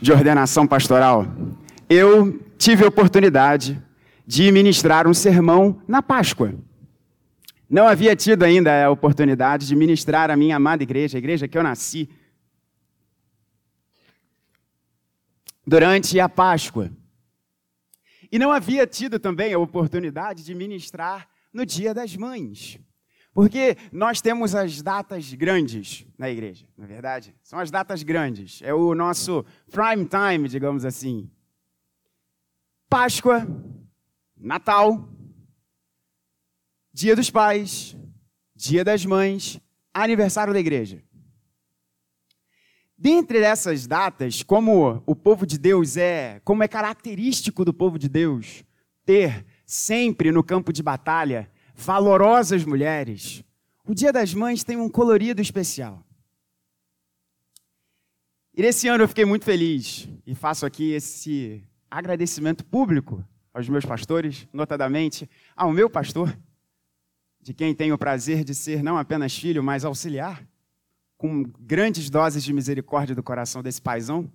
de ordenação pastoral, eu tive a oportunidade de ministrar um sermão na Páscoa. Não havia tido ainda a oportunidade de ministrar a minha amada igreja, a igreja que eu nasci, durante a Páscoa. E não havia tido também a oportunidade de ministrar no Dia das Mães. Porque nós temos as datas grandes na igreja, na é verdade? São as datas grandes. É o nosso prime time, digamos assim. Páscoa, Natal, Dia dos Pais, Dia das Mães, aniversário da igreja. Dentre essas datas, como o povo de Deus é, como é característico do povo de Deus ter sempre no campo de batalha valorosas mulheres, o Dia das Mães tem um colorido especial. E nesse ano eu fiquei muito feliz e faço aqui esse agradecimento público aos meus pastores, notadamente ao meu pastor, de quem tenho o prazer de ser não apenas filho, mas auxiliar, com grandes doses de misericórdia do coração desse paizão,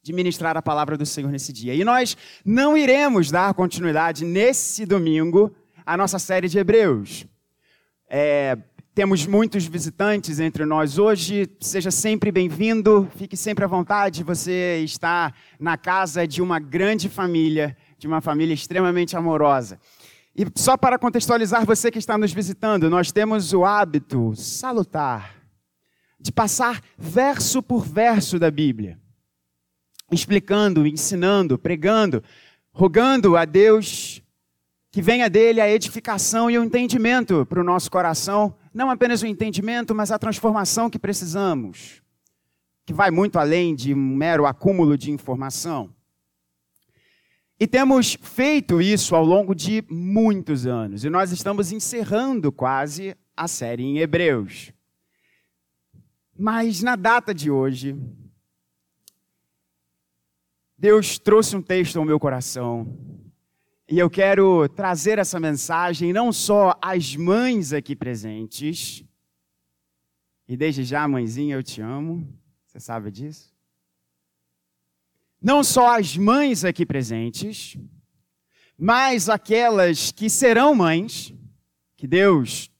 de ministrar a palavra do Senhor nesse dia. E nós não iremos dar continuidade nesse domingo à nossa série de Hebreus. É, temos muitos visitantes entre nós hoje. Seja sempre bem-vindo, fique sempre à vontade. Você está na casa de uma grande família, de uma família extremamente amorosa. E só para contextualizar você que está nos visitando, nós temos o hábito salutar de passar verso por verso da Bíblia, explicando, ensinando, pregando, rogando a Deus que venha dele a edificação e o entendimento para o nosso coração, não apenas o entendimento, mas a transformação que precisamos, que vai muito além de um mero acúmulo de informação. E temos feito isso ao longo de muitos anos. E nós estamos encerrando quase a série em Hebreus. Mas na data de hoje, Deus trouxe um texto ao meu coração. E eu quero trazer essa mensagem não só às mães aqui presentes. E desde já, mãezinha, eu te amo. Você sabe disso? não só as mães aqui presentes, mas aquelas que serão mães, que Deus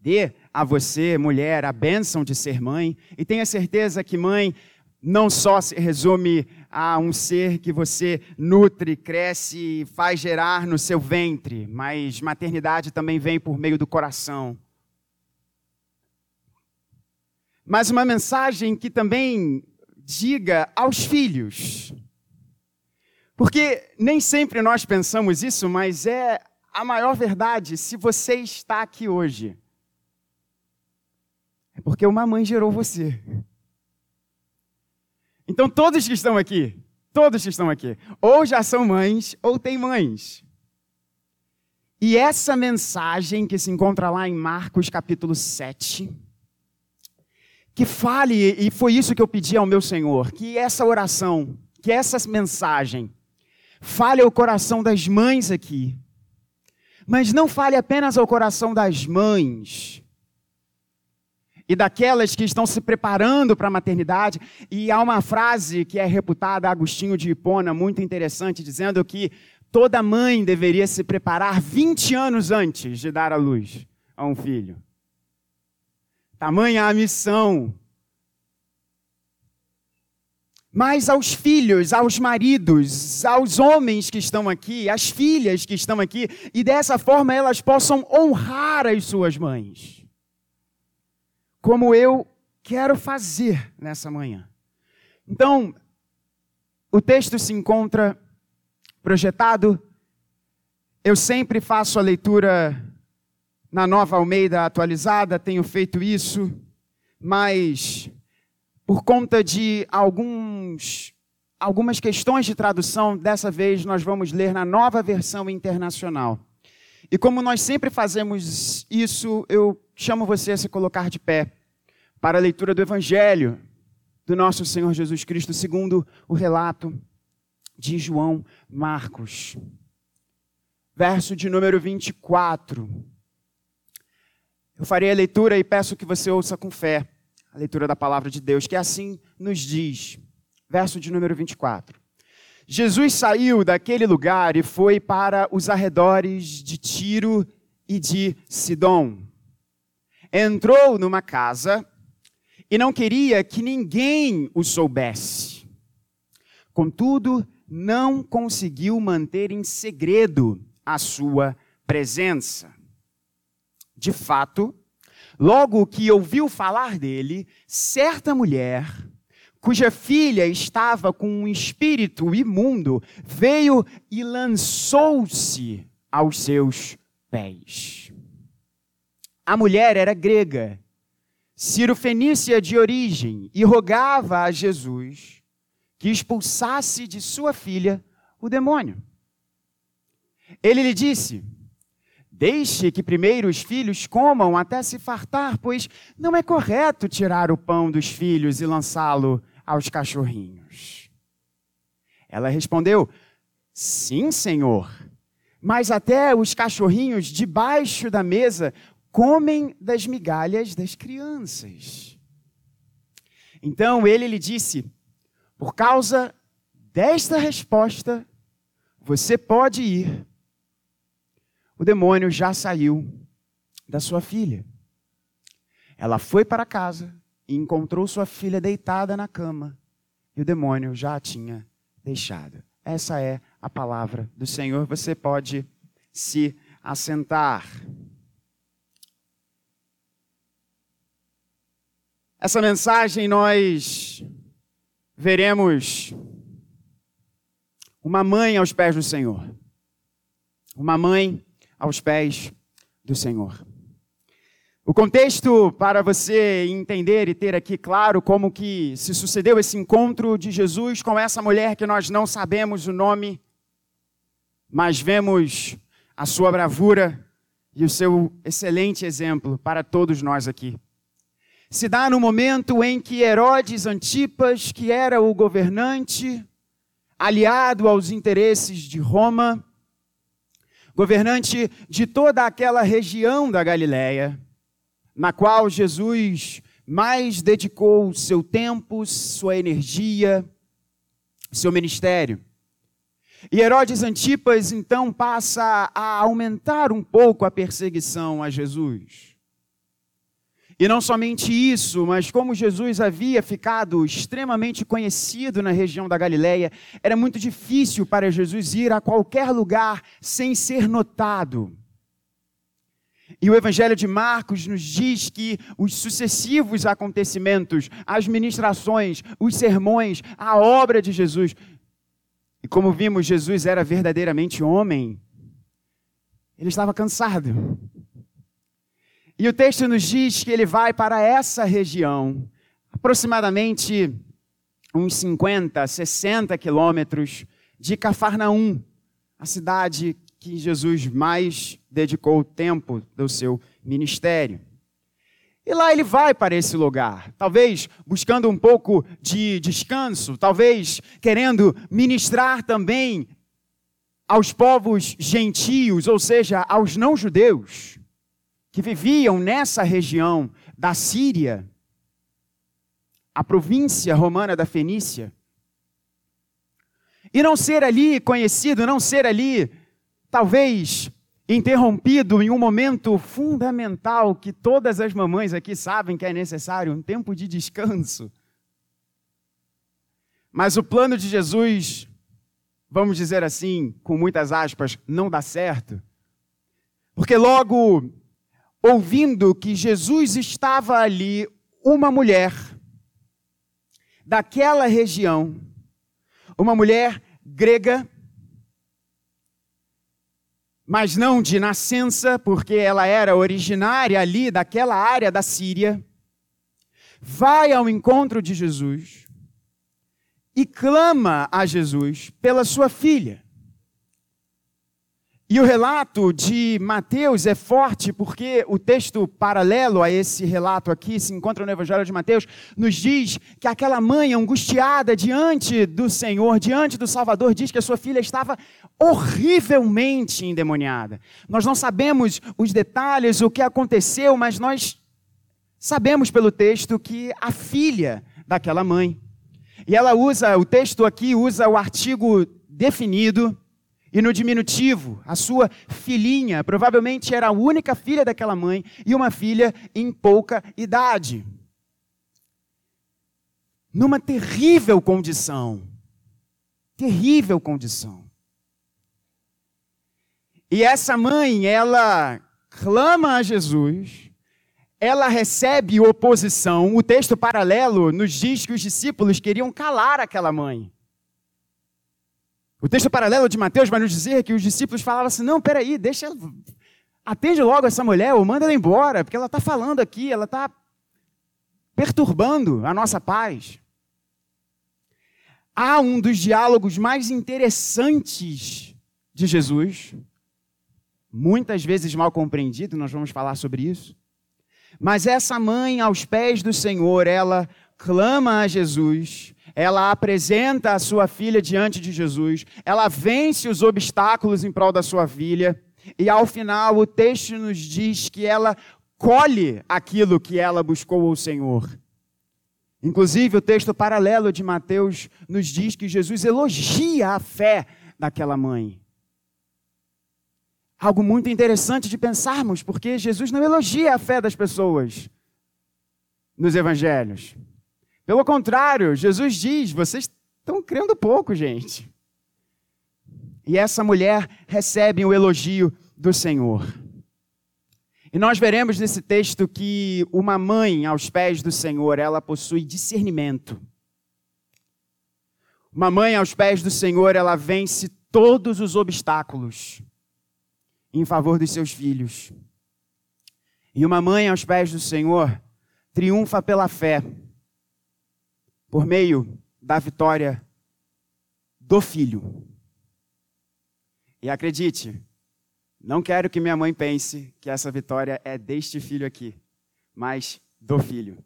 dê a você, mulher, a bênção de ser mãe, e tenha certeza que mãe não só se resume a um ser que você nutre, cresce e faz gerar no seu ventre, mas maternidade também vem por meio do coração. Mas uma mensagem que também diga aos filhos. Porque nem sempre nós pensamos isso, mas é a maior verdade. Se você está aqui hoje, é porque uma mãe gerou você. Então, todos que estão aqui, todos que estão aqui, ou já são mães, ou têm mães. E essa mensagem que se encontra lá em Marcos capítulo 7, que fale, e foi isso que eu pedi ao meu Senhor, que essa oração, que essa mensagem, fale ao coração das mães aqui. Mas não fale apenas ao coração das mães e daquelas que estão se preparando para a maternidade. E há uma frase que é reputada Agostinho de Hipona, muito interessante, dizendo que toda mãe deveria se preparar 20 anos antes de dar à luz a um filho. Tamanha a missão. Mas aos filhos, aos maridos, aos homens que estão aqui, às filhas que estão aqui, e dessa forma elas possam honrar as suas mães. Como eu quero fazer nessa manhã. Então, o texto se encontra projetado. Eu sempre faço a leitura na nova Almeida atualizada, tenho feito isso, mas por conta de alguns, algumas questões de tradução, dessa vez nós vamos ler na nova versão internacional. E como nós sempre fazemos isso, eu chamo você a se colocar de pé para a leitura do Evangelho do nosso Senhor Jesus Cristo, segundo o relato de João Marcos. Verso de número 24. Eu farei a leitura e peço que você ouça com fé a leitura da palavra de Deus, que assim nos diz verso de número 24. Jesus saiu daquele lugar e foi para os arredores de Tiro e de Sidom. Entrou numa casa e não queria que ninguém o soubesse. Contudo, não conseguiu manter em segredo a sua presença. De fato, logo que ouviu falar dele, certa mulher, cuja filha estava com um espírito imundo, veio e lançou-se aos seus pés. A mulher era grega, cirofenícia de origem, e rogava a Jesus que expulsasse de sua filha o demônio. Ele lhe disse: Deixe que primeiro os filhos comam até se fartar, pois não é correto tirar o pão dos filhos e lançá-lo aos cachorrinhos. Ela respondeu: Sim, senhor, mas até os cachorrinhos debaixo da mesa comem das migalhas das crianças. Então ele lhe disse: Por causa desta resposta, você pode ir o demônio já saiu da sua filha. Ela foi para casa e encontrou sua filha deitada na cama, e o demônio já a tinha deixado. Essa é a palavra do Senhor. Você pode se assentar. Essa mensagem nós veremos uma mãe aos pés do Senhor. Uma mãe aos pés do Senhor. O contexto para você entender e ter aqui claro como que se sucedeu esse encontro de Jesus com essa mulher que nós não sabemos o nome, mas vemos a sua bravura e o seu excelente exemplo para todos nós aqui. Se dá no momento em que Herodes Antipas, que era o governante, aliado aos interesses de Roma, governante de toda aquela região da Galiléia, na qual Jesus mais dedicou seu tempo, sua energia, seu ministério. E Herodes Antipas então passa a aumentar um pouco a perseguição a Jesus. E não somente isso, mas como Jesus havia ficado extremamente conhecido na região da Galileia, era muito difícil para Jesus ir a qualquer lugar sem ser notado. E o Evangelho de Marcos nos diz que os sucessivos acontecimentos, as ministrações, os sermões, a obra de Jesus, e como vimos, Jesus era verdadeiramente homem, ele estava cansado. E o texto nos diz que ele vai para essa região, aproximadamente uns 50, 60 quilômetros de Cafarnaum, a cidade que Jesus mais dedicou o tempo do seu ministério. E lá ele vai para esse lugar, talvez buscando um pouco de descanso, talvez querendo ministrar também aos povos gentios, ou seja, aos não-judeus que viviam nessa região da Síria, a província romana da Fenícia, e não ser ali conhecido, não ser ali, talvez, interrompido em um momento fundamental que todas as mamães aqui sabem que é necessário um tempo de descanso. Mas o plano de Jesus, vamos dizer assim, com muitas aspas, não dá certo. Porque logo ouvindo que Jesus estava ali, uma mulher daquela região, uma mulher grega, mas não de nascença, porque ela era originária ali daquela área da Síria, vai ao encontro de Jesus e clama a Jesus pela sua filha. E o relato de Mateus é forte porque o texto paralelo a esse relato aqui, se encontra no Evangelho de Mateus, nos diz que aquela mãe angustiada diante do Senhor, diante do Salvador, diz que a sua filha estava horrivelmente endemoniada. Nós não sabemos os detalhes, o que aconteceu, mas nós sabemos pelo texto que a filha daquela mãe E ela usa, o texto aqui usa o artigo definido e no diminutivo, a sua filhinha, provavelmente era a única filha daquela mãe e uma filha em pouca idade. Numa terrível condição. Terrível condição. E essa mãe, ela clama a Jesus, ela recebe oposição. O texto paralelo nos diz que os discípulos queriam calar aquela mãe. O texto paralelo de Mateus vai nos dizer que os discípulos falavam assim: não, peraí, deixa. Atende logo essa mulher, ou manda ela embora, porque ela está falando aqui, ela está perturbando a nossa paz. Há um dos diálogos mais interessantes de Jesus, muitas vezes mal compreendido, nós vamos falar sobre isso. Mas essa mãe, aos pés do Senhor, ela clama a Jesus, ela apresenta a sua filha diante de Jesus, ela vence os obstáculos em prol da sua filha, e ao final o texto nos diz que ela colhe aquilo que ela buscou ao Senhor. Inclusive, o texto paralelo de Mateus nos diz que Jesus elogia a fé daquela mãe. Algo muito interessante de pensarmos, porque Jesus não elogia a fé das pessoas nos evangelhos. Pelo contrário, Jesus diz: vocês estão crendo pouco, gente. E essa mulher recebe o elogio do Senhor. E nós veremos nesse texto que uma mãe aos pés do Senhor, ela possui discernimento. Uma mãe aos pés do Senhor, ela vence todos os obstáculos em favor dos seus filhos. E uma mãe aos pés do Senhor triunfa pela fé, por meio da vitória do filho. E acredite, não quero que minha mãe pense que essa vitória é deste filho aqui, mas do filho.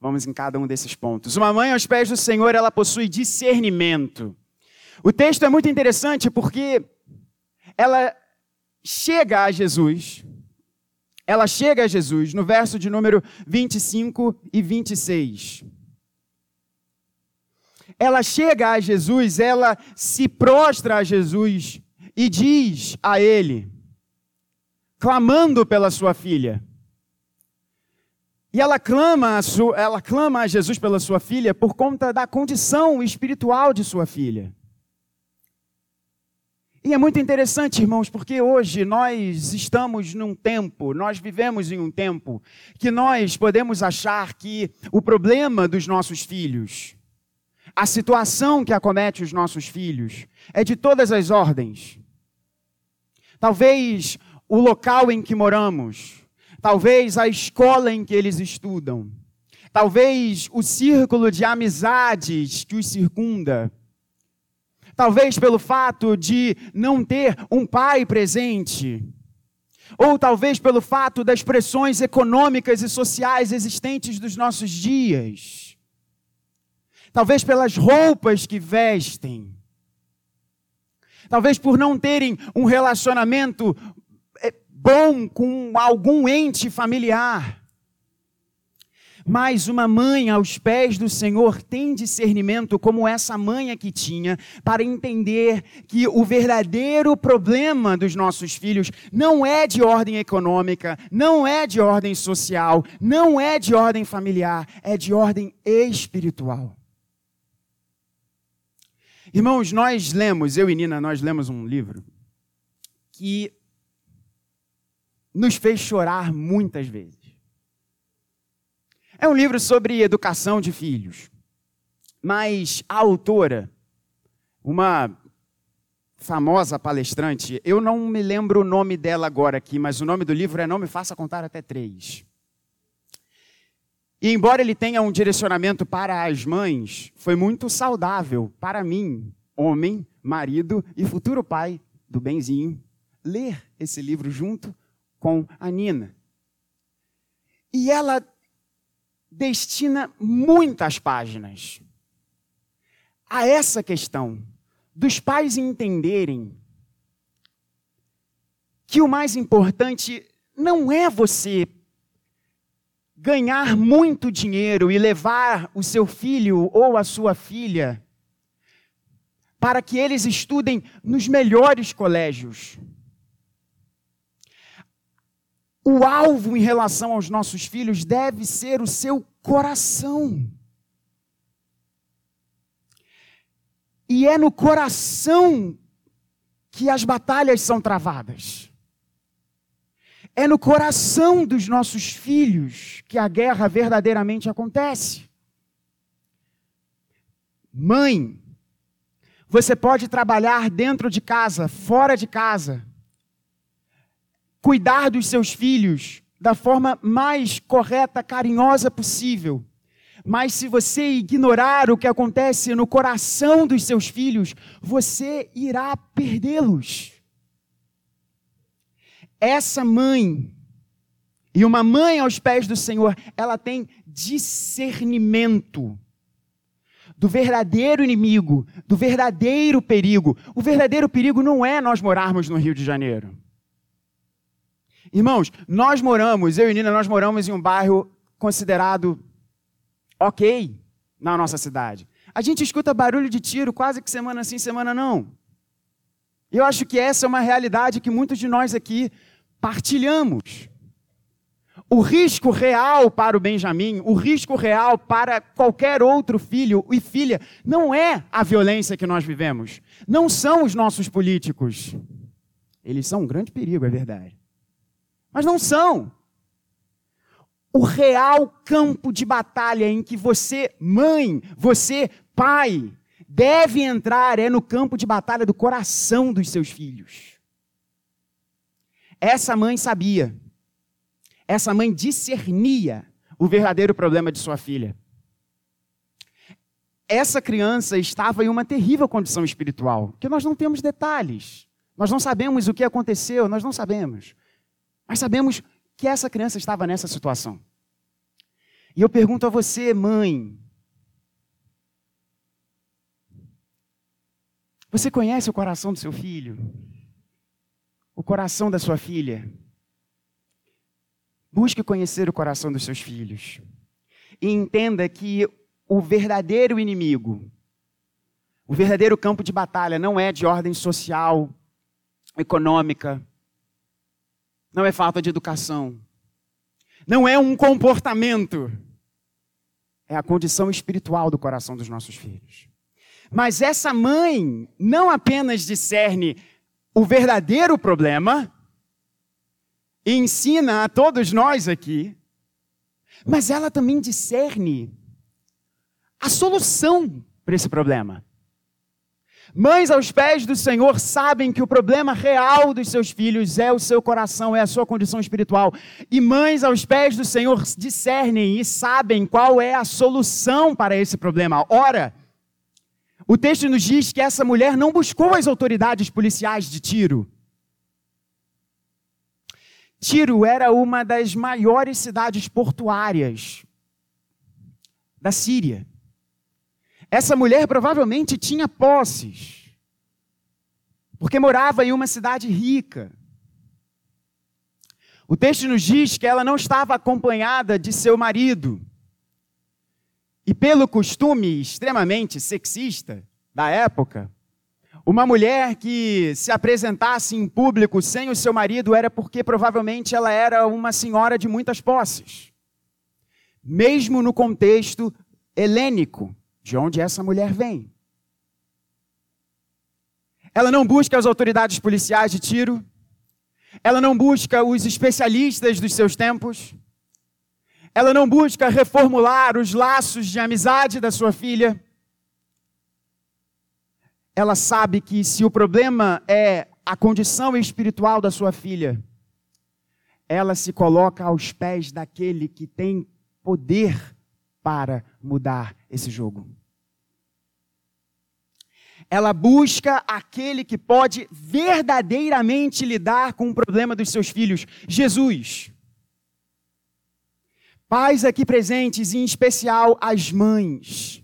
Vamos em cada um desses pontos. Uma mãe aos pés do Senhor, ela possui discernimento. O texto é muito interessante porque ela chega a Jesus. Ela chega a Jesus no verso de número 25 e 26. Ela chega a Jesus, ela se prostra a Jesus e diz a ele, clamando pela sua filha. E ela clama, a sua, ela clama a Jesus pela sua filha por conta da condição espiritual de sua filha. E é muito interessante, irmãos, porque hoje nós estamos num tempo, nós vivemos em um tempo que nós podemos achar que o problema dos nossos filhos, a situação que acomete os nossos filhos, é de todas as ordens. Talvez o local em que moramos, talvez a escola em que eles estudam, talvez o círculo de amizades que os circunda, talvez pelo fato de não ter um pai presente, ou talvez pelo fato das pressões econômicas e sociais existentes dos nossos dias, talvez pelas roupas que vestem, talvez por não terem um relacionamento eh, bom com algum ente familiar. Mas uma mãe aos pés do Senhor tem discernimento, como essa mãe aqui tinha, para entender que o verdadeiro problema dos nossos filhos não é de ordem econômica, não é de ordem social, não é de ordem familiar, é de ordem espiritual. Irmãos, nós lemos, eu e Nina, nós lemos um livro que nos fez chorar muitas vezes. É um livro sobre educação de filhos. Mas a autora, uma famosa palestrante, eu não me lembro o nome dela agora aqui, mas o nome do livro é Não Me Faça Contar Até Três. E embora ele tenha um direcionamento para as mães, foi muito saudável para mim, homem, marido e futuro pai do Benzinho, ler esse livro junto com a Nina. E ela destina muitas páginas a essa questão dos pais entenderem que o mais importante não é você ganhar muito dinheiro e levar o seu filho ou a sua filha para que eles estudem nos melhores colégios. O alvo em relação aos nossos filhos deve ser o seu coração. E é no coração que as batalhas são travadas. É no coração dos nossos filhos que a guerra verdadeiramente acontece. Mãe, você pode trabalhar dentro de casa, fora de casa, cuidar dos seus filhos da forma mais correta, carinhosa possível. Mas se você ignorar o que acontece no coração dos seus filhos, você irá perdê-los. Essa mãe, e uma mãe aos pés do Senhor, ela tem discernimento do verdadeiro inimigo, do verdadeiro perigo. O verdadeiro perigo não é nós morarmos no Rio de Janeiro. Irmãos, nós moramos, eu e Nina, nós moramos em um bairro considerado ok na nossa cidade. A gente escuta barulho de tiro quase que semana sim, semana não. Eu acho que essa é uma realidade que muitos de nós aqui partilhamos. O risco real para o Benjamin, o risco real para qualquer outro filho e filha, não é a violência que nós vivemos. Não são os nossos políticos. Eles são um grande perigo, é verdade. Mas não são. O real campo de batalha em que você, mãe, você, pai, deve entrar é no campo de batalha do coração dos seus filhos. Essa mãe sabia. Essa mãe discernia o verdadeiro problema de sua filha. Essa criança estava em uma terrível condição espiritual, que nós não temos detalhes. Nós não sabemos o que aconteceu, nós não sabemos. Mas sabemos que essa criança estava nessa situação. E eu pergunto a você, mãe, você conhece o coração do seu filho? o coração da sua filha. Busque conhecer o coração dos seus filhos. E entenda que o verdadeiro inimigo, o verdadeiro campo de batalha não é de ordem social, econômica, não é falta de educação, não é um comportamento, é a condição espiritual do coração dos nossos filhos. Mas essa mãe não apenas discerne o verdadeiro problema e ensina a todos nós aqui, mas ela também discerne a solução para esse problema. Mães aos pés do Senhor sabem que o problema real dos seus filhos é o seu coração, é a sua condição espiritual. E mães aos pés do Senhor discernem e sabem qual é a solução para esse problema. Ora, o texto nos diz que essa mulher não buscou as autoridades policiais de Tiro. Tiro era uma das maiores cidades portuárias da Síria. Essa mulher provavelmente tinha posses, porque morava em uma cidade rica. O texto nos diz que ela não estava acompanhada de seu marido. E pelo costume extremamente sexista da época, uma mulher que se apresentasse em público sem o seu marido era porque provavelmente ela era uma senhora de muitas posses. Mesmo no contexto helênico, de onde essa mulher vem. Ela não busca as autoridades policiais de Tiro, ela não busca os especialistas dos seus tempos, ela não busca reformular os laços de amizade da sua filha. Ela sabe que se o problema é a condição espiritual da sua filha, ela se coloca aos pés daquele que tem poder para mudar esse jogo. Ela busca aquele que pode verdadeiramente lidar com o problema dos seus filhos, Jesus. Pais aqui presentes, em especial as mães.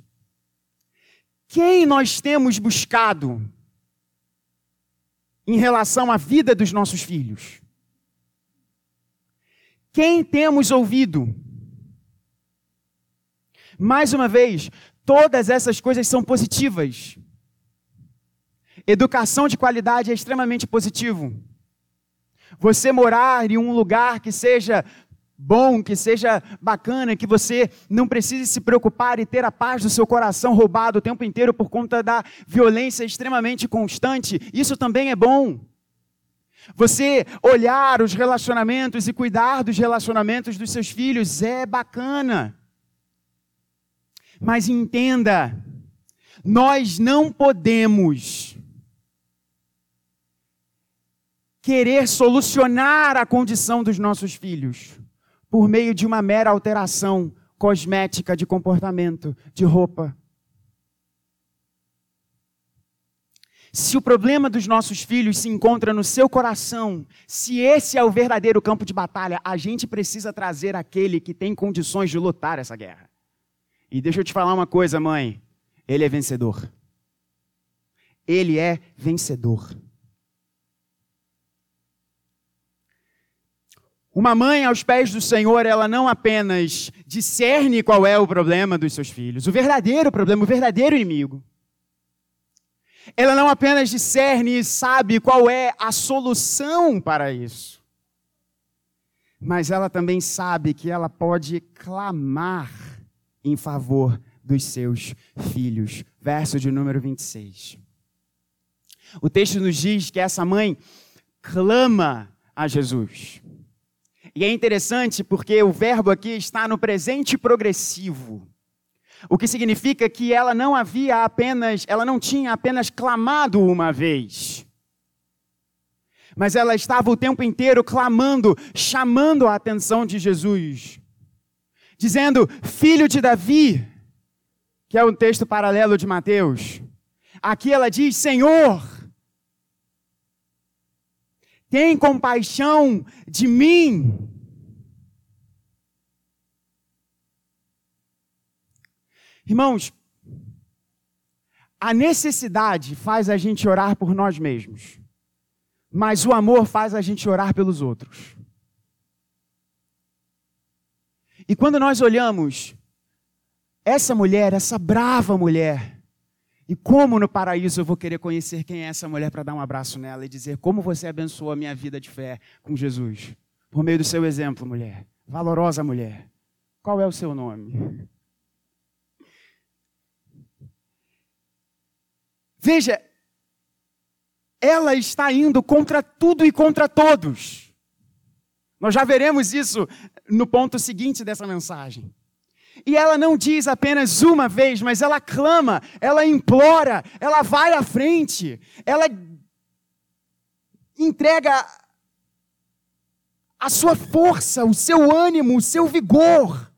Quem nós temos buscado em relação à vida dos nossos filhos? Quem temos ouvido? Mais uma vez, todas essas coisas são positivas. Educação de qualidade é extremamente positivo. Você morar em um lugar que seja bom, que seja bacana, que você não precise se preocupar e ter a paz do seu coração roubado o tempo inteiro por conta da violência extremamente constante, isso também é bom. Você olhar os relacionamentos e cuidar dos relacionamentos dos seus filhos é bacana. Mas entenda, nós não podemos querer solucionar a condição dos nossos filhos por meio de uma mera alteração cosmética de comportamento, de roupa. Se o problema dos nossos filhos se encontra no seu coração, se esse é o verdadeiro campo de batalha, a gente precisa trazer aquele que tem condições de lutar essa guerra. E deixa eu te falar uma coisa, mãe: ele é vencedor. Ele é vencedor. Uma mãe aos pés do Senhor, ela não apenas discerne qual é o problema dos seus filhos, o verdadeiro problema, o verdadeiro inimigo. Ela não apenas discerne e sabe qual é a solução para isso, mas ela também sabe que ela pode clamar em favor dos seus filhos. Verso de número 26. O texto nos diz que essa mãe clama a Jesus. E é interessante porque o verbo aqui está no presente progressivo. O que significa que ela não havia apenas, ela não tinha apenas clamado uma vez. Mas ela estava o tempo inteiro clamando, chamando a atenção de Jesus. Dizendo: "Filho de Davi", que é um texto paralelo de Mateus. Aqui ela diz: "Senhor, tem compaixão de mim. Irmãos, a necessidade faz a gente orar por nós mesmos, mas o amor faz a gente orar pelos outros. E quando nós olhamos essa mulher, essa brava mulher, e como no paraíso eu vou querer conhecer quem é essa mulher para dar um abraço nela e dizer como você abençoou a minha vida de fé com Jesus? Por meio do seu exemplo, mulher. Valorosa mulher. Qual é o seu nome? Veja, ela está indo contra tudo e contra todos. Nós já veremos isso no ponto seguinte dessa mensagem. E ela não diz apenas uma vez, mas ela clama, ela implora, ela vai à frente, ela entrega a sua força, o seu ânimo, o seu vigor.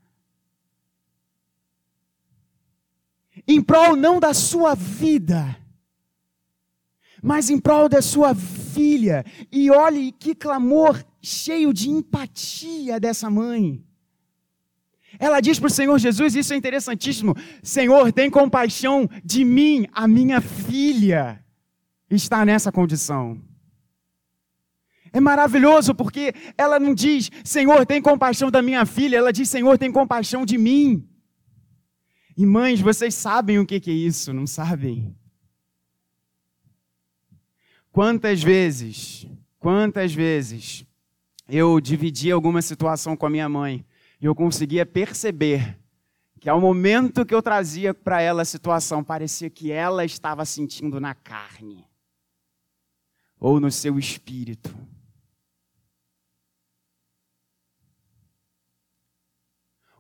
Em prol não da sua vida, mas em prol da sua filha. E olhe que clamor cheio de empatia dessa mãe. Ela diz para o Senhor Jesus, isso é interessantíssimo: Senhor, tem compaixão de mim, a minha filha está nessa condição. É maravilhoso porque ela não diz, Senhor, tem compaixão da minha filha, ela diz, Senhor, tem compaixão de mim. E mães, vocês sabem o que é isso, não sabem? Quantas vezes, quantas vezes eu dividi alguma situação com a minha mãe e eu conseguia perceber que ao momento que eu trazia para ela a situação, parecia que ela estava sentindo na carne ou no seu espírito.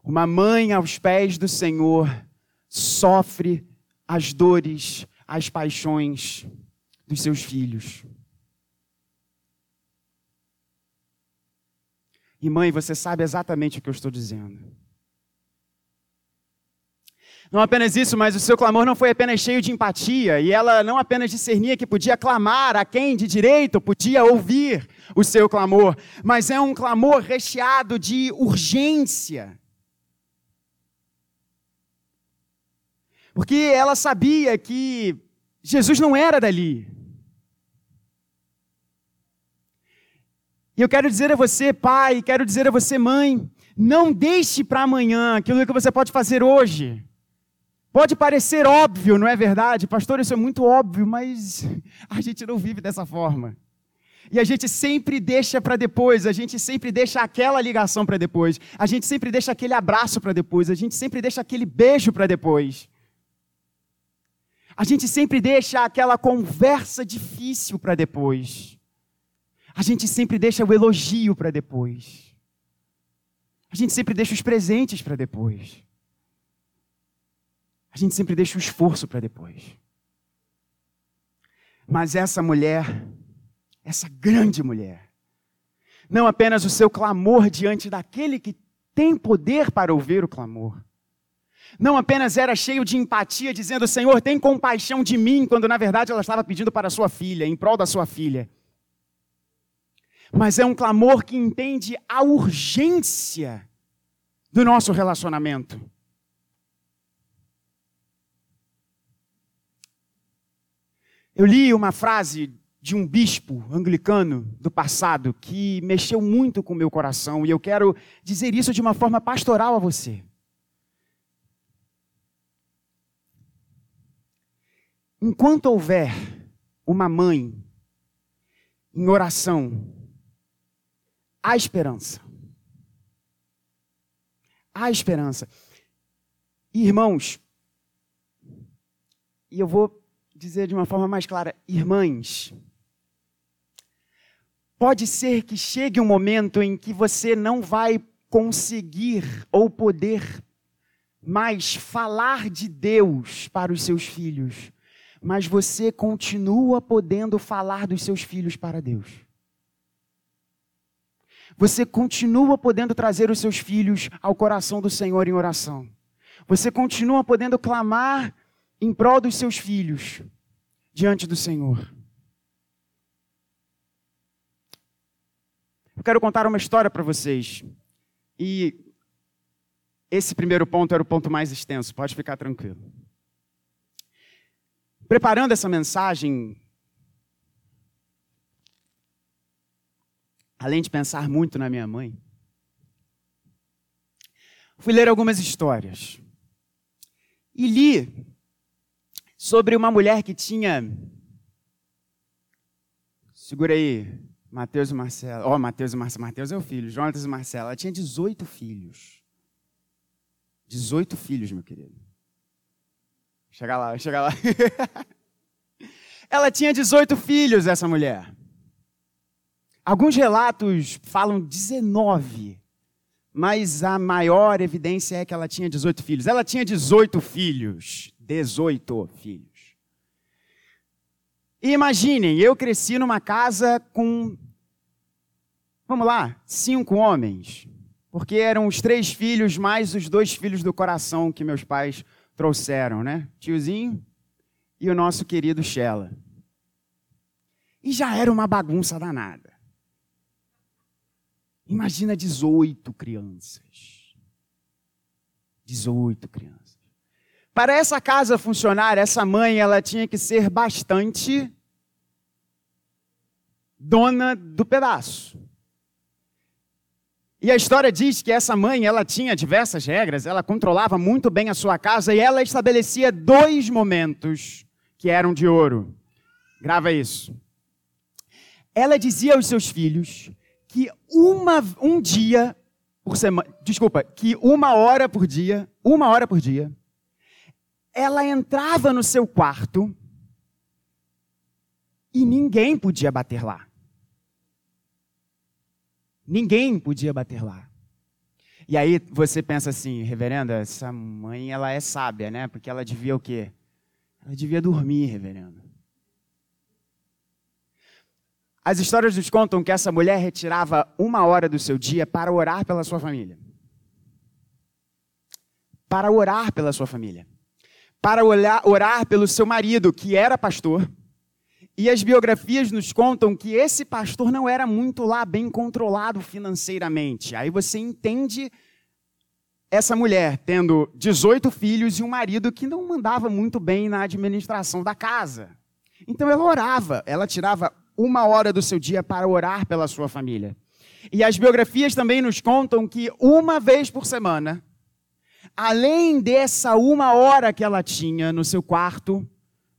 Uma mãe aos pés do Senhor sofre as dores, as paixões dos seus filhos. E mãe, você sabe exatamente o que eu estou dizendo. Não apenas isso, mas o seu clamor não foi apenas cheio de empatia, e ela não apenas discernia que podia clamar a quem de direito podia ouvir o seu clamor, mas é um clamor recheado de urgência. Porque ela sabia que Jesus não era dali. E eu quero dizer a você, pai, quero dizer a você, mãe, Não deixe para amanhã aquilo que você pode fazer hoje. Pode parecer óbvio, não é verdade? Pastor, isso é muito óbvio, mas a gente não vive dessa forma. E a gente sempre deixa para depois, a gente sempre deixa aquela ligação para depois, a gente sempre deixa aquele abraço para depois, a gente sempre deixa aquele beijo para depois. A gente sempre deixa aquela conversa difícil para depois. A gente sempre deixa o elogio para depois. A gente sempre deixa os presentes para depois. A gente sempre deixa o esforço para depois. Mas essa mulher, essa grande mulher, não apenas o seu clamor diante daquele que tem poder para ouvir o clamor, não apenas era cheio de empatia, dizendo: Senhor, tem compaixão de mim, quando na verdade ela estava pedindo para sua filha, em prol da sua filha. Mas é um clamor que entende a urgência do nosso relacionamento. Eu li uma frase de um bispo anglicano do passado que mexeu muito com o meu coração e eu quero dizer isso de uma forma pastoral a você. Enquanto houver uma mãe em oração, há esperança. Há esperança. Irmãos, e eu vou dizer de uma forma mais clara, irmãs, pode ser que chegue um momento em que você não vai conseguir ou poder mais falar de Deus para os seus filhos, mas você continua podendo falar dos seus filhos para Deus. Você continua podendo trazer os seus filhos ao coração do Senhor em oração. Você continua podendo clamar em prol dos seus filhos diante do Senhor. Eu quero contar uma história para vocês. E esse primeiro ponto era o ponto mais extenso, pode ficar tranquilo preparando essa mensagem, além de pensar muito na minha mãe, fui ler algumas histórias. E li sobre uma mulher que tinha. Segura aí, Mateus e Marcelo. Ó, oh, Mateus e Marcelo. Mateus é o filho, Jonatas e Marcelo. Ela tinha 18 filhos. 18 filhos, meu querido. Chega lá, chega lá. Ela tinha 18 filhos, essa mulher. Alguns relatos falam 19, mas a maior evidência é que ela tinha 18 filhos. Ela tinha 18 filhos. 18 filhos. E imaginem, eu cresci numa casa com, vamos lá, cinco homens. Porque eram os três filhos mais os dois filhos do coração que meus pais trouxeram, né? Tiozinho e o nosso querido Shella. E já era uma bagunça danada. Imagina 18 crianças. 18 crianças. Para essa casa funcionar, essa mãe, ela tinha que ser bastante dona do pedaço. E a história diz que essa mãe, ela tinha diversas regras, ela controlava muito bem a sua casa e ela estabelecia dois momentos que eram de ouro. Grava isso. Ela dizia aos seus filhos que uma, um dia por semana, desculpa, que uma hora por dia, uma hora por dia, ela entrava no seu quarto e ninguém podia bater lá. Ninguém podia bater lá. E aí você pensa assim, reverenda, essa mãe ela é sábia, né? Porque ela devia o quê? Ela devia dormir, reverenda. As histórias nos contam que essa mulher retirava uma hora do seu dia para orar pela sua família. Para orar pela sua família. Para orar pelo seu marido, que era pastor e as biografias nos contam que esse pastor não era muito lá bem controlado financeiramente. Aí você entende essa mulher tendo 18 filhos e um marido que não mandava muito bem na administração da casa. Então ela orava, ela tirava uma hora do seu dia para orar pela sua família. E as biografias também nos contam que uma vez por semana, além dessa uma hora que ela tinha no seu quarto,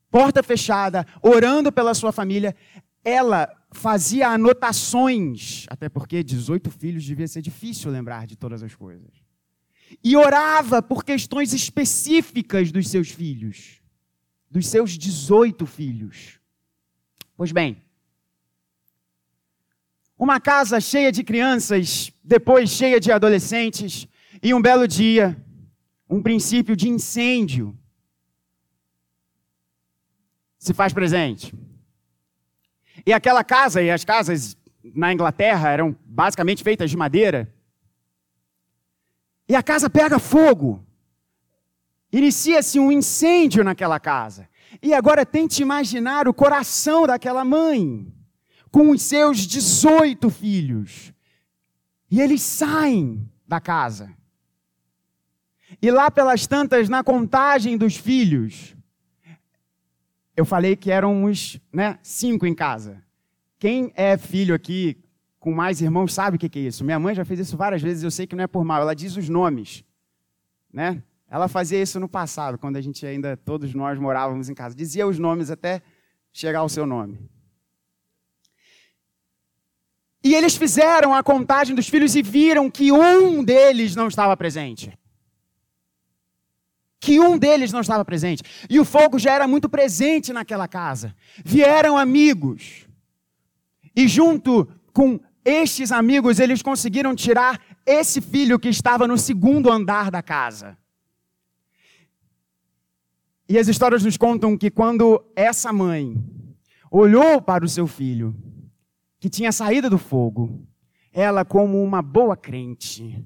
porta fechada, orando pela sua família, ela fazia anotações, até porque 18 filhos devia ser difícil lembrar de todas as coisas. E orava por questões específicas dos seus filhos, dos seus 18 filhos. Pois bem, uma casa cheia de crianças, depois cheia de adolescentes, e um belo dia, um princípio de incêndio se faz presente. E aquela casa, e as casas na Inglaterra eram basicamente feitas de madeira, e a casa pega fogo. Inicia-se um incêndio naquela casa. E agora tente imaginar o coração daquela mãe, com os seus 18 filhos. E eles saem da casa. E lá pelas tantas, na contagem dos filhos, eu falei que eram uns né, cinco em casa. Quem é filho aqui com mais irmãos sabe o que é isso. Minha mãe já fez isso várias vezes, eu sei que não é por mal. Ela diz os nomes, né? Ela fazia isso no passado, quando a gente ainda, todos nós morávamos em casa. Dizia os nomes até chegar ao seu nome. E eles fizeram a contagem dos filhos e viram que um deles não estava presente que um deles não estava presente. E o fogo já era muito presente naquela casa. Vieram amigos. E junto com estes amigos, eles conseguiram tirar esse filho que estava no segundo andar da casa. E as histórias nos contam que quando essa mãe olhou para o seu filho, que tinha saído do fogo, ela, como uma boa crente,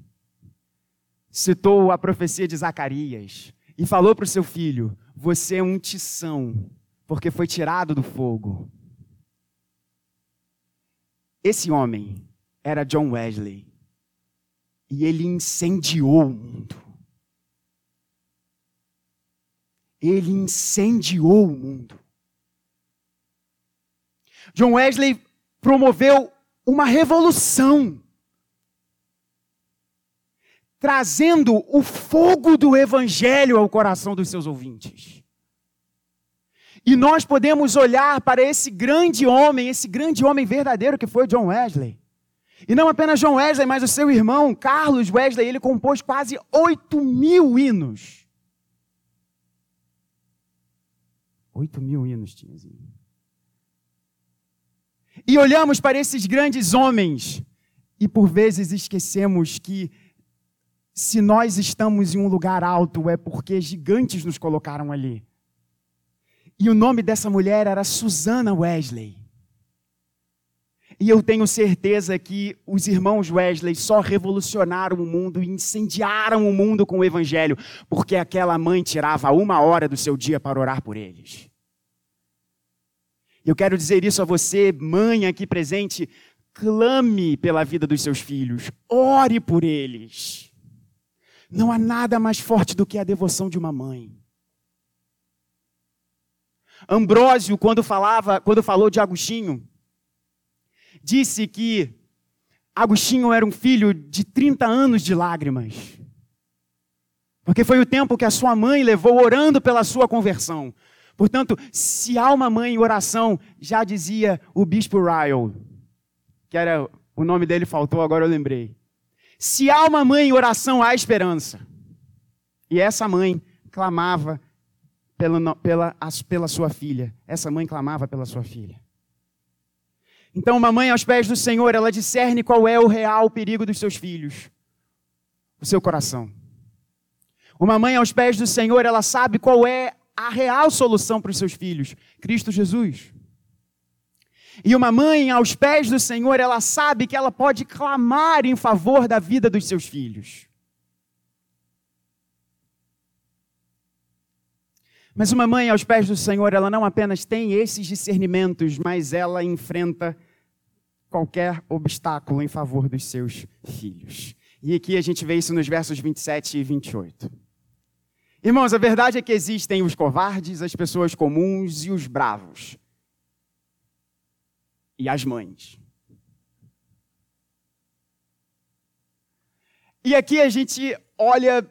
citou a profecia de Zacarias, e falou para o seu filho: Você é um tição, porque foi tirado do fogo. Esse homem era John Wesley. E ele incendiou o mundo. Ele incendiou o mundo. John Wesley promoveu uma revolução trazendo o fogo do Evangelho ao coração dos seus ouvintes. E nós podemos olhar para esse grande homem, esse grande homem verdadeiro que foi John Wesley. E não apenas John Wesley, mas o seu irmão, Carlos Wesley, ele compôs quase 8 mil hinos. 8 mil hinos tinha. E olhamos para esses grandes homens e por vezes esquecemos que se nós estamos em um lugar alto, é porque gigantes nos colocaram ali. E o nome dessa mulher era Susana Wesley. E eu tenho certeza que os irmãos Wesley só revolucionaram o mundo e incendiaram o mundo com o evangelho, porque aquela mãe tirava uma hora do seu dia para orar por eles. Eu quero dizer isso a você, mãe aqui presente, clame pela vida dos seus filhos, ore por eles. Não há nada mais forte do que a devoção de uma mãe. Ambrósio, quando falava, quando falou de Agostinho, disse que Agostinho era um filho de 30 anos de lágrimas. Porque foi o tempo que a sua mãe levou orando pela sua conversão. Portanto, se há uma mãe em oração, já dizia o bispo Ryle, que era o nome dele faltou, agora eu lembrei. Se há uma mãe em oração, há esperança. E essa mãe clamava pela, pela, pela sua filha. Essa mãe clamava pela sua filha. Então, uma mãe aos pés do Senhor, ela discerne qual é o real perigo dos seus filhos, o seu coração. Uma mãe aos pés do Senhor, ela sabe qual é a real solução para os seus filhos: Cristo Jesus. E uma mãe aos pés do Senhor, ela sabe que ela pode clamar em favor da vida dos seus filhos. Mas uma mãe aos pés do Senhor, ela não apenas tem esses discernimentos, mas ela enfrenta qualquer obstáculo em favor dos seus filhos. E aqui a gente vê isso nos versos 27 e 28. Irmãos, a verdade é que existem os covardes, as pessoas comuns e os bravos e as mães. E aqui a gente olha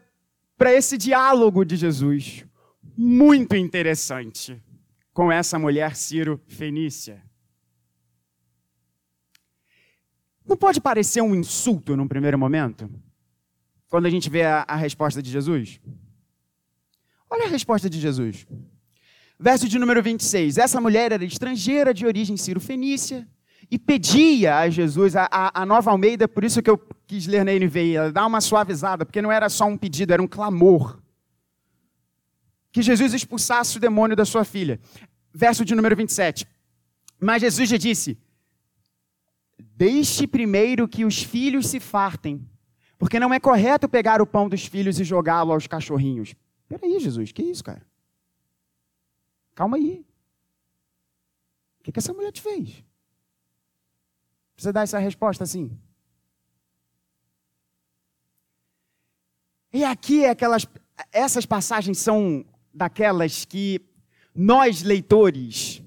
para esse diálogo de Jesus, muito interessante, com essa mulher Ciro Fenícia. Não pode parecer um insulto num primeiro momento? Quando a gente vê a, a resposta de Jesus? Olha a resposta de Jesus. Verso de número 26. Essa mulher era estrangeira de origem ciro-fenícia e pedia a Jesus, a, a, nova Almeida, por isso que eu quis ler na NVI, dá uma suavizada, porque não era só um pedido, era um clamor. Que Jesus expulsasse o demônio da sua filha. Verso de número 27. Mas Jesus já disse: Deixe primeiro que os filhos se fartem, porque não é correto pegar o pão dos filhos e jogá-lo aos cachorrinhos. Peraí, Jesus, que isso, cara? Calma aí. O que, que essa mulher te fez? Precisa dar essa resposta assim. E aqui é aquelas, essas passagens são daquelas que nós leitores,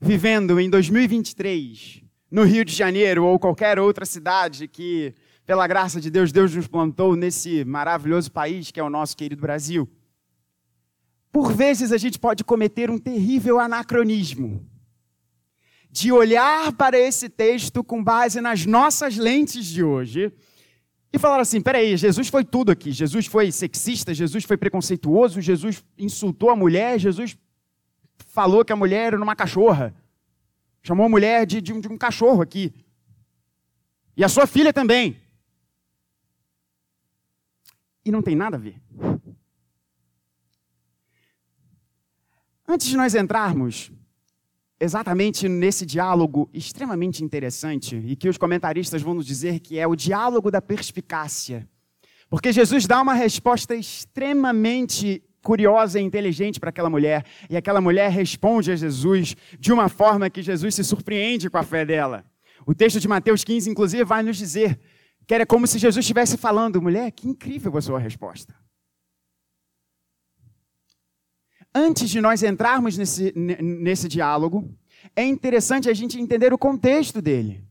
vivendo em 2023, no Rio de Janeiro ou qualquer outra cidade que, pela graça de Deus, Deus nos plantou nesse maravilhoso país que é o nosso querido Brasil. Por vezes a gente pode cometer um terrível anacronismo de olhar para esse texto com base nas nossas lentes de hoje e falar assim: peraí, Jesus foi tudo aqui. Jesus foi sexista, Jesus foi preconceituoso, Jesus insultou a mulher, Jesus falou que a mulher era uma cachorra. Chamou a mulher de, de, um, de um cachorro aqui. E a sua filha também. E não tem nada a ver. Antes de nós entrarmos exatamente nesse diálogo extremamente interessante e que os comentaristas vão nos dizer que é o diálogo da perspicácia. Porque Jesus dá uma resposta extremamente curiosa e inteligente para aquela mulher, e aquela mulher responde a Jesus de uma forma que Jesus se surpreende com a fé dela. O texto de Mateus 15, inclusive, vai nos dizer que era como se Jesus estivesse falando: mulher, que incrível a sua resposta. Antes de nós entrarmos nesse, nesse diálogo, é interessante a gente entender o contexto dele.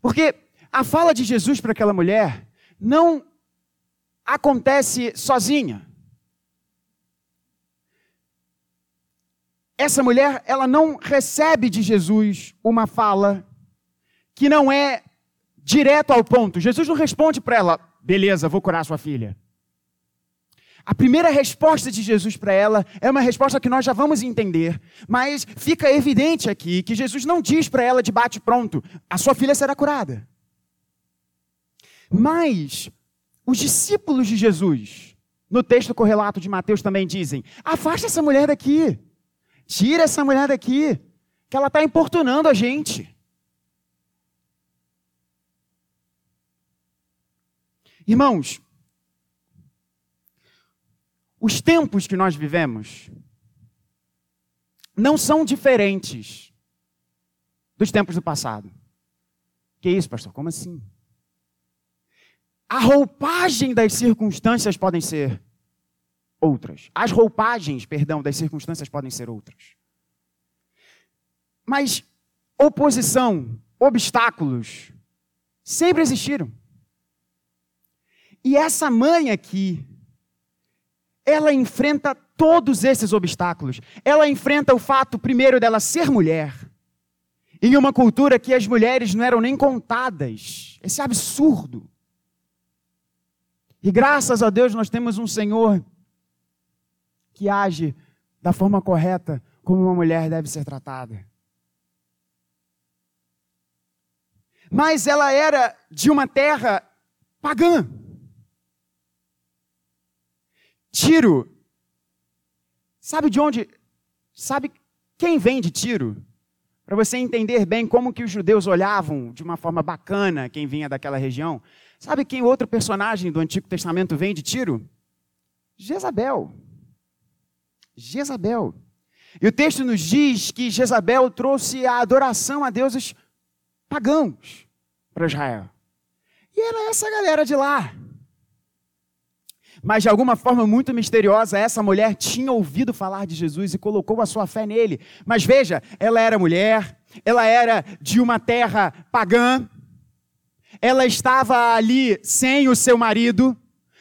Porque a fala de Jesus para aquela mulher não acontece sozinha. Essa mulher, ela não recebe de Jesus uma fala que não é direto ao ponto. Jesus não responde para ela, beleza, vou curar sua filha. A primeira resposta de Jesus para ela é uma resposta que nós já vamos entender, mas fica evidente aqui que Jesus não diz para ela de bate-pronto: a sua filha será curada. Mas os discípulos de Jesus, no texto correlato de Mateus, também dizem: afasta essa mulher daqui, tira essa mulher daqui, que ela está importunando a gente. Irmãos, os tempos que nós vivemos não são diferentes dos tempos do passado. Que isso, pastor? Como assim? A roupagem das circunstâncias podem ser outras. As roupagens, perdão, das circunstâncias podem ser outras. Mas oposição, obstáculos, sempre existiram. E essa mãe aqui, ela enfrenta todos esses obstáculos. Ela enfrenta o fato, primeiro, dela ser mulher. Em uma cultura que as mulheres não eram nem contadas. Esse absurdo. E graças a Deus nós temos um Senhor que age da forma correta como uma mulher deve ser tratada. Mas ela era de uma terra pagã. Tiro. Sabe de onde? Sabe quem vem de Tiro? Para você entender bem como que os judeus olhavam de uma forma bacana quem vinha daquela região. Sabe quem outro personagem do Antigo Testamento vem de Tiro? Jezabel. Jezabel. E o texto nos diz que Jezabel trouxe a adoração a deuses pagãos para Israel. E era essa galera de lá. Mas de alguma forma muito misteriosa, essa mulher tinha ouvido falar de Jesus e colocou a sua fé nele. Mas veja, ela era mulher, ela era de uma terra pagã, ela estava ali sem o seu marido,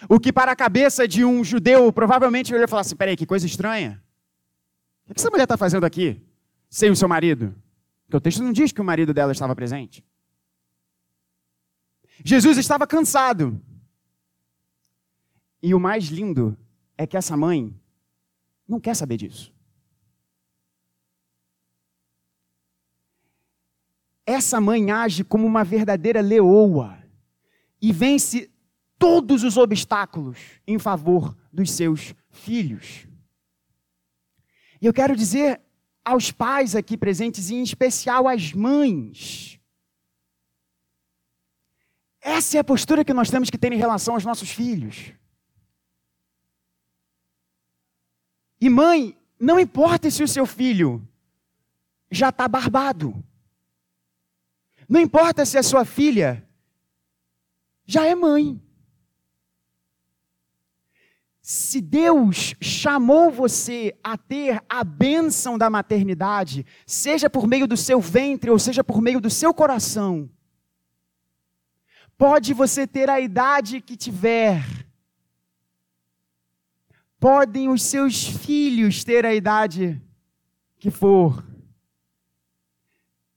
o que para a cabeça de um judeu provavelmente ele ia falar assim: peraí, que coisa estranha. O que essa mulher está fazendo aqui, sem o seu marido? Porque o texto não diz que o marido dela estava presente. Jesus estava cansado. E o mais lindo é que essa mãe não quer saber disso. Essa mãe age como uma verdadeira leoa e vence todos os obstáculos em favor dos seus filhos. E eu quero dizer aos pais aqui presentes, e em especial às mães, essa é a postura que nós temos que ter em relação aos nossos filhos. E mãe, não importa se o seu filho já está barbado. Não importa se a sua filha já é mãe. Se Deus chamou você a ter a bênção da maternidade, seja por meio do seu ventre ou seja por meio do seu coração, pode você ter a idade que tiver, podem os seus filhos ter a idade que for,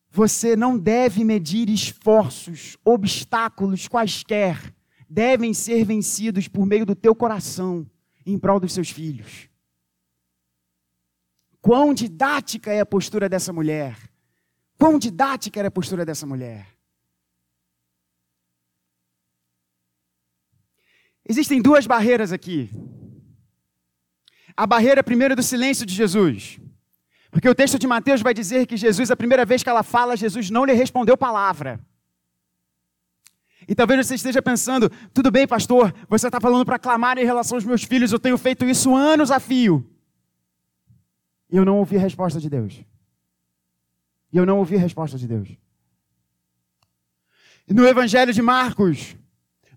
você não deve medir esforços, obstáculos quaisquer, devem ser vencidos por meio do teu coração em prol dos seus filhos. Quão didática é a postura dessa mulher? Quão didática era a postura dessa mulher? Existem duas barreiras aqui. A barreira primeira do silêncio de Jesus. Porque o texto de Mateus vai dizer que Jesus, a primeira vez que ela fala, Jesus não lhe respondeu palavra. E talvez você esteja pensando, tudo bem, pastor, você está falando para clamar em relação aos meus filhos, eu tenho feito isso anos a fio. E eu não ouvi a resposta de Deus. E eu não ouvi a resposta de Deus. E no Evangelho de Marcos,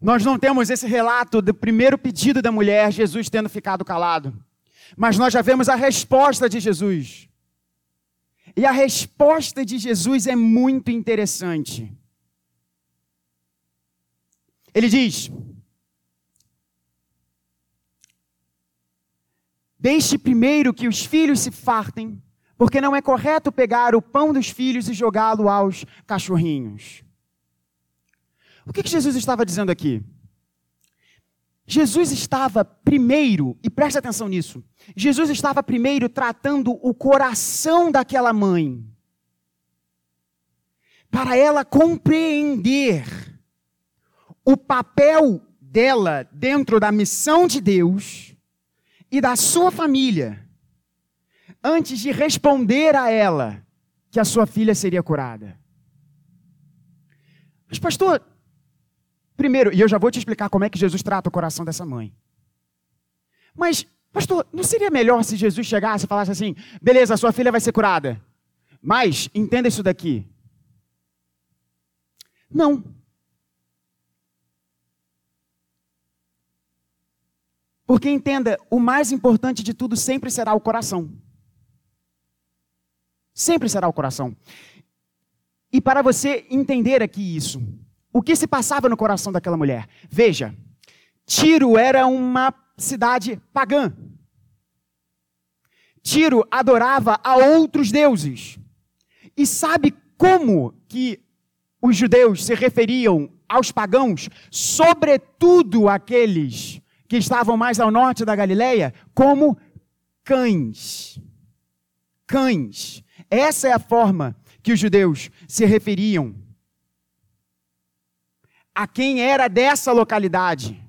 nós não temos esse relato do primeiro pedido da mulher, Jesus tendo ficado calado. Mas nós já vemos a resposta de Jesus. E a resposta de Jesus é muito interessante. Ele diz: Deixe primeiro que os filhos se fartem, porque não é correto pegar o pão dos filhos e jogá-lo aos cachorrinhos. O que, Jesus estava dizendo aqui? Jesus estava primeiro, e preste atenção nisso, Jesus estava primeiro tratando o coração daquela mãe, para ela compreender o papel dela dentro da missão de Deus e da sua família, antes de responder a ela que a sua filha seria curada. Mas, pastor, Primeiro, e eu já vou te explicar como é que Jesus trata o coração dessa mãe. Mas, pastor, não seria melhor se Jesus chegasse e falasse assim: beleza, sua filha vai ser curada. Mas, entenda isso daqui. Não. Porque entenda, o mais importante de tudo sempre será o coração. Sempre será o coração. E para você entender aqui isso, o que se passava no coração daquela mulher? Veja, Tiro era uma cidade pagã. Tiro adorava a outros deuses. E sabe como que os judeus se referiam aos pagãos, sobretudo aqueles que estavam mais ao norte da Galileia, como cães. Cães. Essa é a forma que os judeus se referiam a quem era dessa localidade.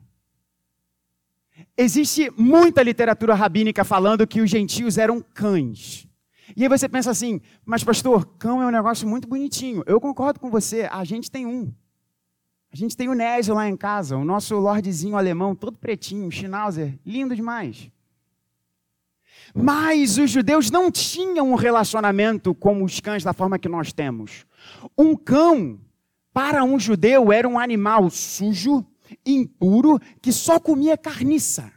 Existe muita literatura rabínica falando que os gentios eram cães. E aí você pensa assim, mas pastor, cão é um negócio muito bonitinho. Eu concordo com você, a gente tem um. A gente tem o Nésio lá em casa, o nosso lordezinho alemão, todo pretinho, Schnauzer, lindo demais. Mas os judeus não tinham um relacionamento com os cães da forma que nós temos. Um cão para um judeu era um animal sujo, impuro, que só comia carniça.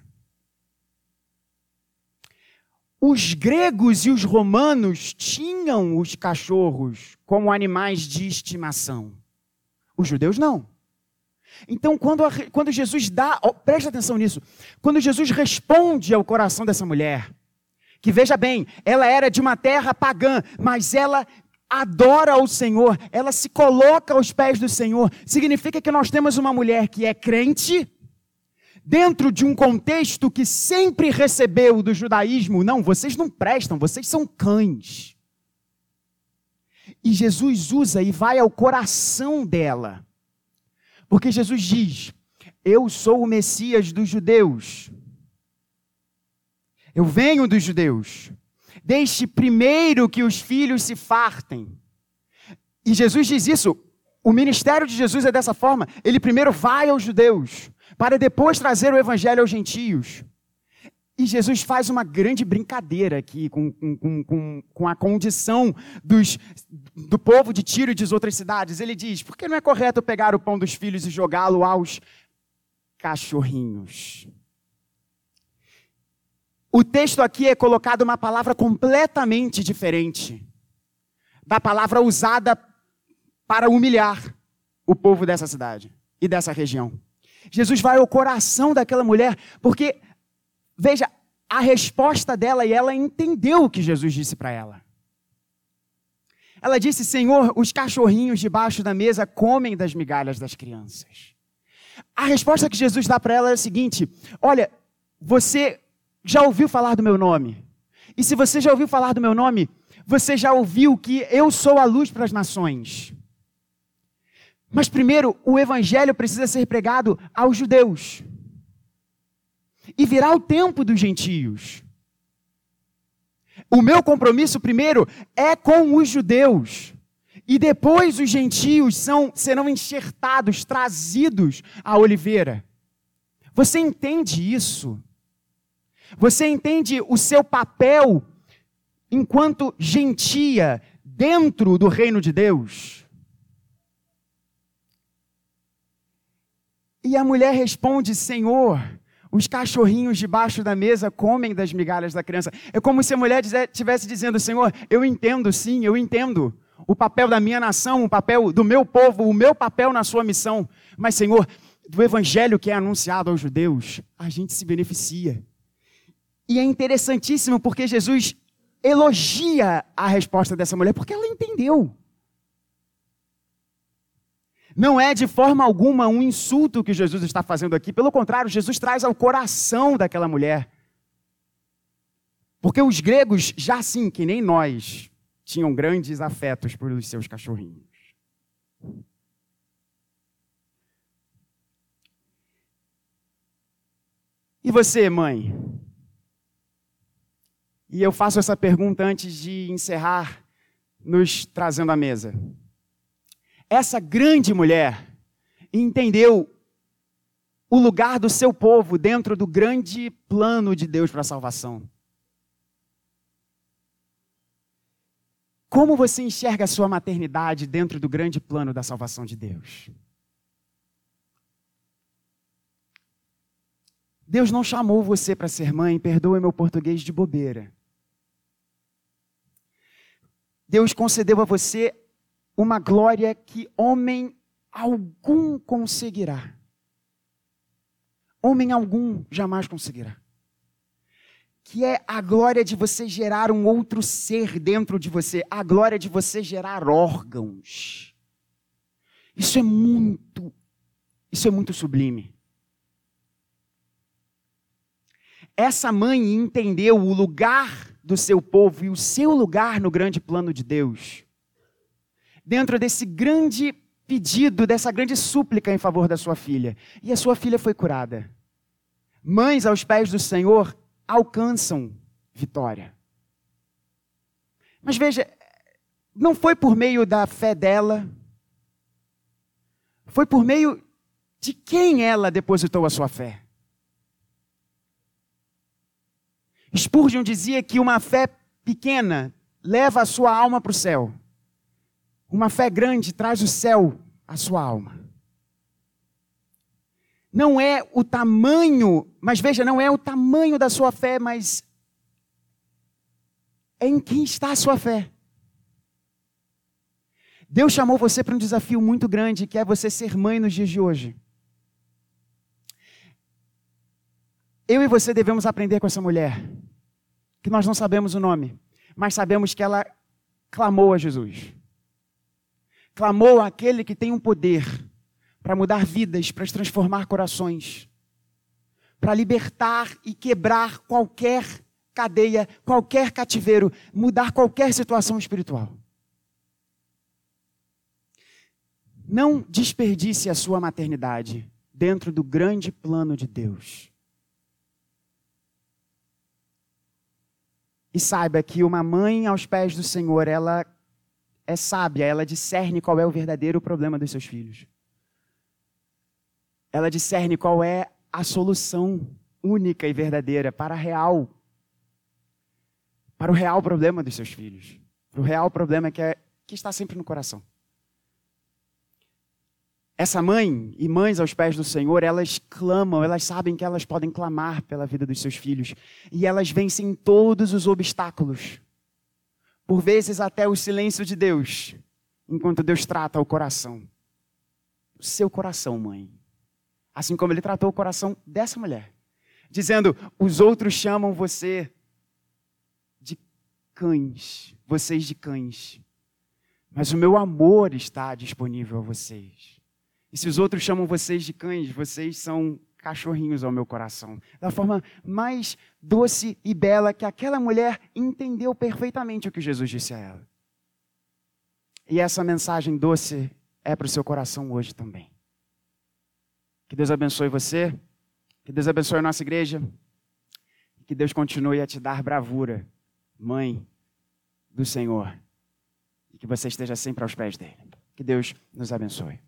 Os gregos e os romanos tinham os cachorros como animais de estimação. Os judeus não. Então, quando, a, quando Jesus dá, oh, atenção nisso, quando Jesus responde ao coração dessa mulher, que veja bem, ela era de uma terra pagã, mas ela adora o Senhor, ela se coloca aos pés do Senhor, significa que nós temos uma mulher que é crente, dentro de um contexto que sempre recebeu do judaísmo, não, vocês não prestam, vocês são cães. E Jesus usa e vai ao coração dela. Porque Jesus diz: Eu sou o Messias dos judeus. Eu venho dos judeus. Deixe primeiro que os filhos se fartem. E Jesus diz isso. O ministério de Jesus é dessa forma. Ele primeiro vai aos judeus, para depois trazer o evangelho aos gentios. E Jesus faz uma grande brincadeira aqui com, com, com, com a condição dos, do povo de Tiro e de outras cidades. Ele diz: por que não é correto pegar o pão dos filhos e jogá-lo aos cachorrinhos? O texto aqui é colocado uma palavra completamente diferente da palavra usada para humilhar o povo dessa cidade e dessa região. Jesus vai ao coração daquela mulher, porque Veja, a resposta dela e ela entendeu o que Jesus disse para ela. Ela disse: Senhor, os cachorrinhos debaixo da mesa comem das migalhas das crianças. A resposta que Jesus dá para ela é a seguinte: Olha, você já ouviu falar do meu nome? E se você já ouviu falar do meu nome, você já ouviu que eu sou a luz para as nações. Mas primeiro, o evangelho precisa ser pregado aos judeus e virá o tempo dos gentios. O meu compromisso primeiro é com os judeus. E depois os gentios são, serão enxertados, trazidos à oliveira. Você entende isso? Você entende o seu papel enquanto gentia dentro do reino de Deus? E a mulher responde: Senhor, os cachorrinhos debaixo da mesa comem das migalhas da criança. É como se a mulher estivesse dizendo: Senhor, eu entendo, sim, eu entendo o papel da minha nação, o papel do meu povo, o meu papel na sua missão. Mas, Senhor, do evangelho que é anunciado aos judeus, a gente se beneficia. E é interessantíssimo porque Jesus elogia a resposta dessa mulher, porque ela entendeu. Não é de forma alguma um insulto que Jesus está fazendo aqui, pelo contrário, Jesus traz ao coração daquela mulher. Porque os gregos, já assim que nem nós, tinham grandes afetos pelos seus cachorrinhos. E você, mãe? E eu faço essa pergunta antes de encerrar, nos trazendo à mesa essa grande mulher entendeu o lugar do seu povo dentro do grande plano de Deus para a salvação. Como você enxerga a sua maternidade dentro do grande plano da salvação de Deus? Deus não chamou você para ser mãe, perdoe meu português de bobeira. Deus concedeu a você uma glória que homem algum conseguirá. Homem algum jamais conseguirá. Que é a glória de você gerar um outro ser dentro de você, a glória de você gerar órgãos. Isso é muito, isso é muito sublime. Essa mãe entendeu o lugar do seu povo e o seu lugar no grande plano de Deus dentro desse grande pedido, dessa grande súplica em favor da sua filha. E a sua filha foi curada. Mães aos pés do Senhor alcançam vitória. Mas veja, não foi por meio da fé dela, foi por meio de quem ela depositou a sua fé. Spurgeon dizia que uma fé pequena leva a sua alma para o céu. Uma fé grande traz o céu à sua alma. Não é o tamanho, mas veja, não é o tamanho da sua fé, mas é em quem está a sua fé. Deus chamou você para um desafio muito grande, que é você ser mãe nos dias de hoje. Eu e você devemos aprender com essa mulher que nós não sabemos o nome, mas sabemos que ela clamou a Jesus. Clamou àquele que tem um poder para mudar vidas, para transformar corações, para libertar e quebrar qualquer cadeia, qualquer cativeiro, mudar qualquer situação espiritual. Não desperdice a sua maternidade dentro do grande plano de Deus. E saiba que uma mãe aos pés do Senhor, ela é sábia, ela discerne qual é o verdadeiro problema dos seus filhos. Ela discerne qual é a solução única e verdadeira para a real para o real problema dos seus filhos, para o real problema que, é, que está sempre no coração. Essa mãe e mães aos pés do Senhor, elas clamam, elas sabem que elas podem clamar pela vida dos seus filhos e elas vencem todos os obstáculos, por vezes até o silêncio de Deus, enquanto Deus trata o coração. O seu coração, mãe. Assim como ele tratou o coração dessa mulher, dizendo: os outros chamam você cães, vocês de cães. Mas o meu amor está disponível a vocês. E se os outros chamam vocês de cães, vocês são cachorrinhos ao meu coração. Da forma mais doce e bela que aquela mulher entendeu perfeitamente o que Jesus disse a ela. E essa mensagem doce é para o seu coração hoje também. Que Deus abençoe você, que Deus abençoe a nossa igreja, que Deus continue a te dar bravura, mãe, do Senhor. E que você esteja sempre aos pés dele. Que Deus nos abençoe.